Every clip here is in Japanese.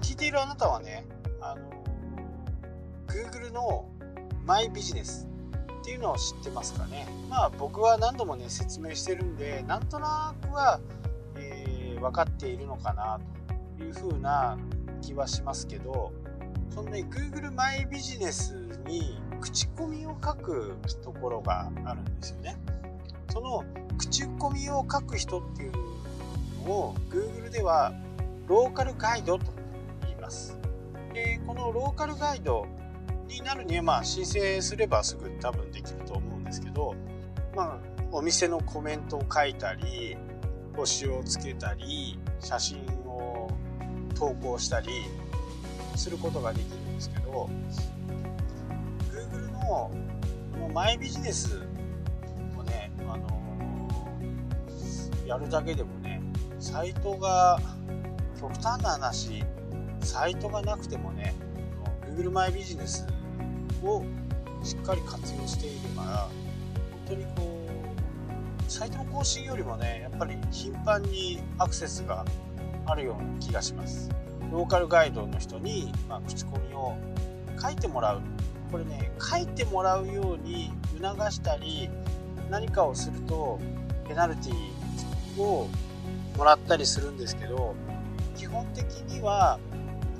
聞いているあなたはね、あの、Google のマイビジネスっていうのを知ってますかね。まあ僕は何度もね、説明してるんで、なんとなくは、えー、分かっているのかなというふうな気はしますけど、そのね、Google マイビジネスに口コミを書くところがあるんですよね。その口コミを書く人っていうのを Google ではローカルガイドとます。でこのローカルガイドになるにはまあ申請すればすぐ多分できると思うんですけど、まあ、お店のコメントを書いたり星をつけたり写真を投稿したりすることができるんですけど Google のマイビジネスをね、あの、やるだけでもねサイトが極端な話サイトがなくてもね Google マイビジネスをしっかり活用していれば本当にこうサイトの更新よりもねやっぱり頻繁にアクセスがあるような気がします。ローカルガイドの人に、まあ、口コミを書いてもらう。これね書いてもらうように促したり何かをするとペナルティをもらったりするんですけど基本的には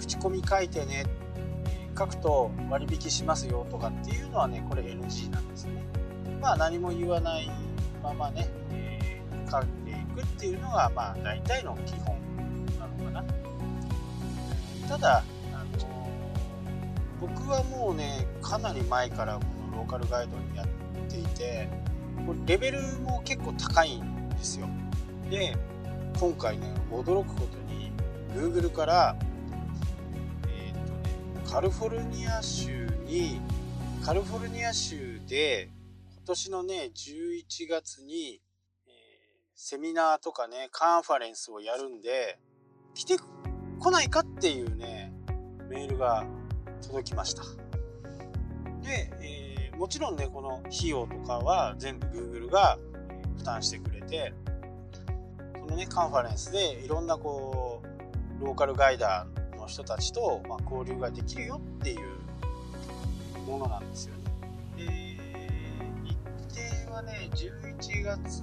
口コミ書いてね書くと割引しますよとかっていうのはねこれ NG なんですね。まあ何も言わないままね、えー、書いていくっていうのがまあ大体の基本なのかな。ただあの、僕はもうねかなり前からこのローカルガイドにやっていてこれレベルも結構高いんですよ。で今回ね驚くことに Google からカルフォルニア州にカリフォルニア州で今年のね11月に、えー、セミナーとかねカンファレンスをやるんで来てこないかっていうねメールが届きました。で、えー、もちろんねこの費用とかは全部 Google が負担してくれてそのねカンファレンスでいろんなこうローカルガイダー人たちと、ま交流ができるよっていうものなんですよね。で日程はね11月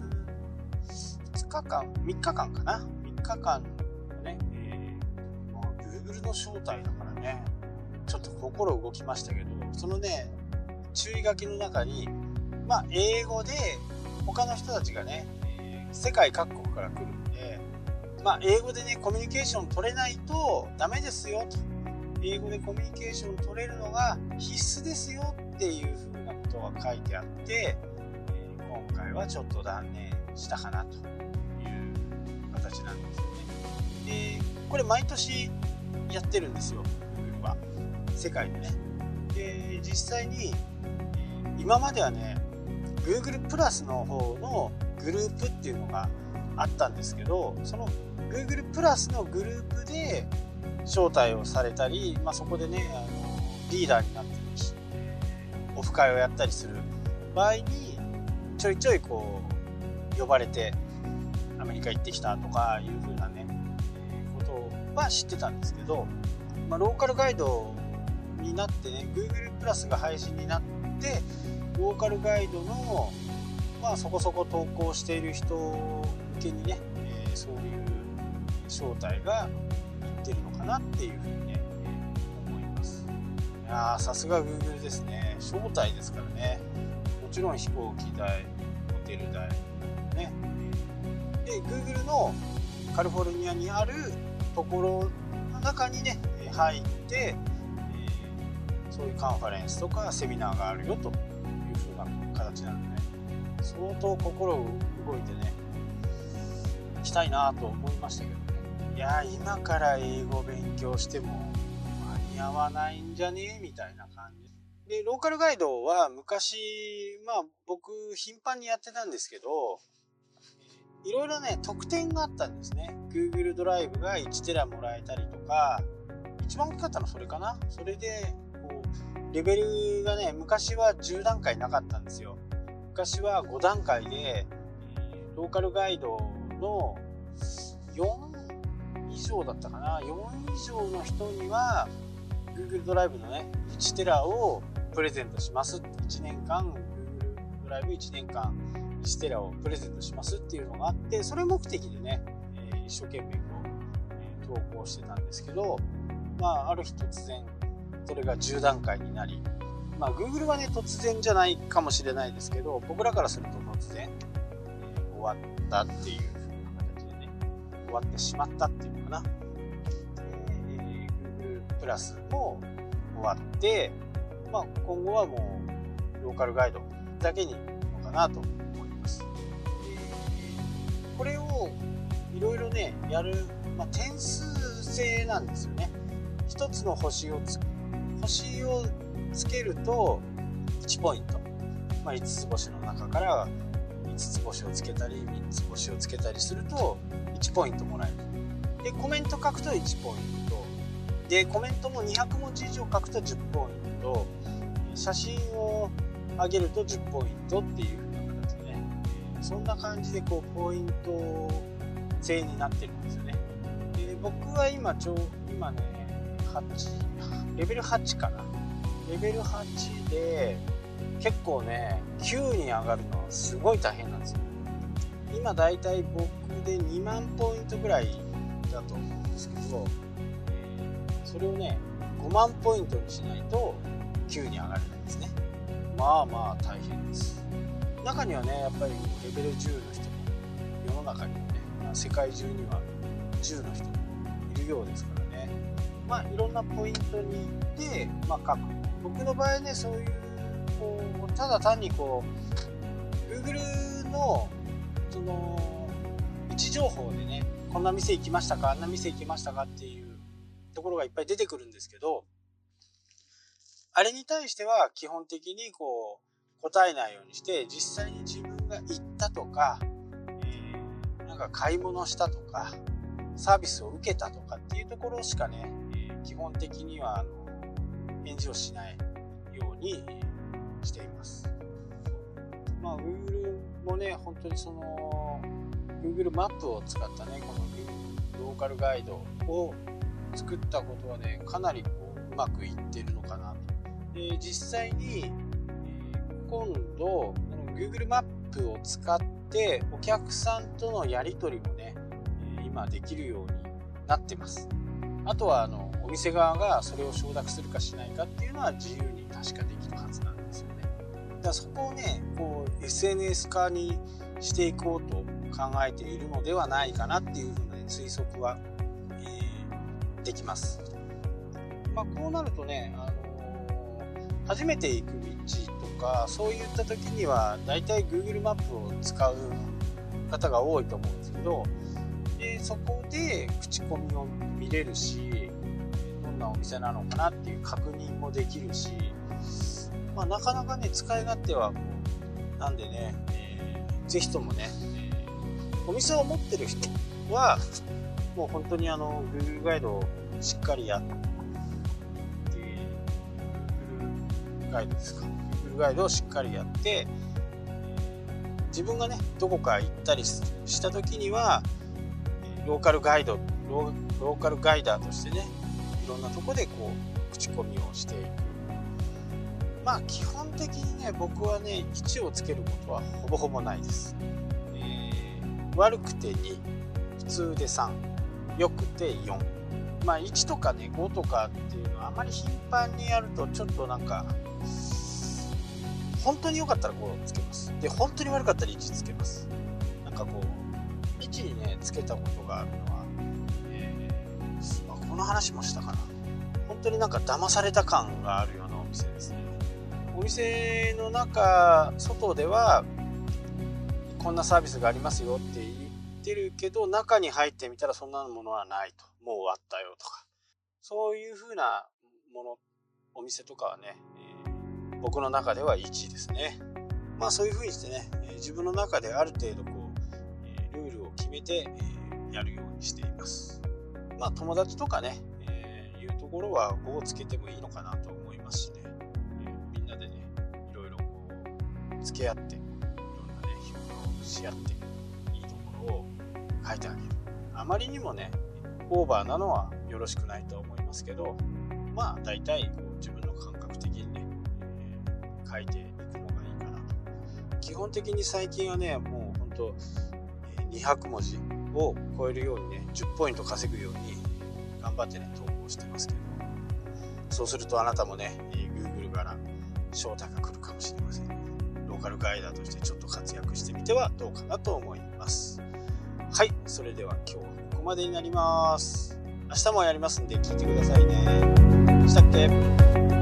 2日間3日間かな3日間のね、えー、もう Google の招待だからねちょっと心動きましたけどそのね注意書きの中にまあ英語で他の人たちがね、えー、世界各国から来るまあ、英語でねコミュニケーション取れないとダメですよと英語でコミュニケーション取れるのが必須ですよっていうふうなことが書いてあって、えー、今回はちょっと断念したかなという形なんですよね。でこれ毎年やってるんですよ Google は世界でね。で実際に今まではね Google プラスの方のグループっていうのがあったんですけどその Google プラスのグループで招待をされたり、まあ、そこでねあのリーダーになってるしオフ会をやったりする。場合にちょいちょいこう呼ばれてアメリカ行ってきたとかいう風なねえことは知ってたんですけど、まあ、ローカルガイドになってね Google プラスが配信になってローカルガイドのまあそこそこ投稿している人向けにね、えー、そういう正体が言ってるのかなっていうふうにね、えー、思います。いやさすが Google ですね。正体ですからね。もちろん飛行機代ホテル代ね。で Google のカリフォルニアにあるところの中にね入って、えー、そういうカンファレンスとかセミナーがあるよというふうな形なので、ね、相当心動いてね行きたいなと思いましたけどいや今から英語勉強しても間に合わないんじゃね？みたいな感じ。でローカルガイドは昔まあ僕頻繁にやってたんですけどいろいろね特典があったんですね。Google ドライブが1テラもらえたりとか一番大きかったのはそれかな？それでこうレベルがね昔は10段階なかったんですよ。昔は5段階で、ローカルガイドの4以上だったかな。4以上の人には Google ドライブのね1テラをプレゼントしますって。1年間 Google ドライブ1年間1テラをプレゼントしますっていうのがあってそれ目的でね、え一生懸命こう、え投稿してたんですけどまあある日突然それが10段階になりまあ Google はね突然じゃないかもしれないですけど僕らからすると突然、え終わったっていう形でね終わってしまったっていう。かな、えー、Google プラスも終わってまあ、今後はもうローカルガイドだけにいのかなと思います。これをいろいろねやる、まあ、点数制なんですよね。1つの星をつ星をつけると1ポイント、まあ、5つ星の中から5つ星をつけたり3つ星をつけたりすると1ポイントもらえるでコメント書くと1ポイント。でコメントも200文字以上書くと10ポイント。写真を上げると10ポイントっていう風な形でね。そんな感じでこうポイント制になってるんですよね。で僕は今ちょ今ね8レベル8かな。レベル8で結構ね9に上がるのはすごい大変なんですよ。今だいたい僕で2万ポイントぐらいだと思うんですけど、え、それをね5万ポイントにしないと9に上がれないですね。まあまあ大変です。中にはねやっぱりレベル10の人も世の中にはね、世界中には10の人もいるようですからね。まあいろんなポイントに行って、まあ、書く僕の場合ねそういうこうただ単にこう Google のその位置情報でねこんな店行きましたか？あんな店行きましたか？っていうところがいっぱい出てくるんですけどあれに対しては基本的にこう答えないようにして実際に自分が行ったとか、えー、なんか買い物したとかサービスを受けたとかっていうところしかね、えー、基本的にはあの返事をしないようにしています。まあ Google もね本当にその Google マップを使ったねこのローカルガイドを作ったことはねかなりこううまくいってるのかなと。で実際に、え今度 Google マップを使ってお客さんとのやり取りもね今できるようになってます。あとはあのお店側がそれを承諾するかしないかっていうのは自由に確かできるはずなんですよね。だからそこをねこう SNS 化にしていこうと考えているのではないかなっていうふうな、ね、推測は、えー、できます。まあ、こうなるとねあの初めて行く道とかそういった時にはだいたい Google マップを使う方が多いと思うんですけどでそこで口コミを見れるしどんなお店なのかなっていう確認もできるし、まあ、なかなかね使い勝手はなんでね、えー、ぜひともね、お店を持ってる人はもう本当にあの Google ガイドをしっかりやってガイドですか？Google ガイドをしっかりやって自分がねどこか行ったりした時にはローカルガイドローカルガイダーとしてねいろんなとこでこう口コミをしていく。まあ基本的にね僕はね1をつけることはほぼほぼないです、悪くて2普通で3良くて4まあ1とかね5とかっていうのはあまり頻繁にやるとちょっとなんか本当に良かったら5つけます。で、本当に悪かったら1つけます。なんかこう、1にね、つけたことがあるのは、えー、この話もしたかな。本当になんか騙された感があるようなお店ですね。お店の中、外では、こんなサービスがありますよって言ってるけど、中に入ってみたらそんなものはないと。もう終わったよとか。そういう風なもの、お店とかはねえ、僕の中では1ですね。まあそういうふうにしてね、え自分の中である程度こう、えルールを決めてえやるようにしています。まあ友達とかね、えー、いうところは5をつけてもいいのかなと思いますしね、え、みんなでね、いろいろこう、付き合って、し合って、いいところを書いてあげる。あまりにもね、オーバーなのはよろしくないと思いますけどまあ大体こう自分の感覚的にね、えー、書いていくのがいいかなと。基本的に最近はねもうほんと200文字を超えるようにね10ポイント稼ぐように頑張ってね投稿してますけど。そうするとあなたもね Google から招待が来るかもしれません。ローカルガイダーとしてちょっとてはどうかなと思います。はいそれでは今日はここまでになります。明日もやりますんで聞いてくださいね。したっけ？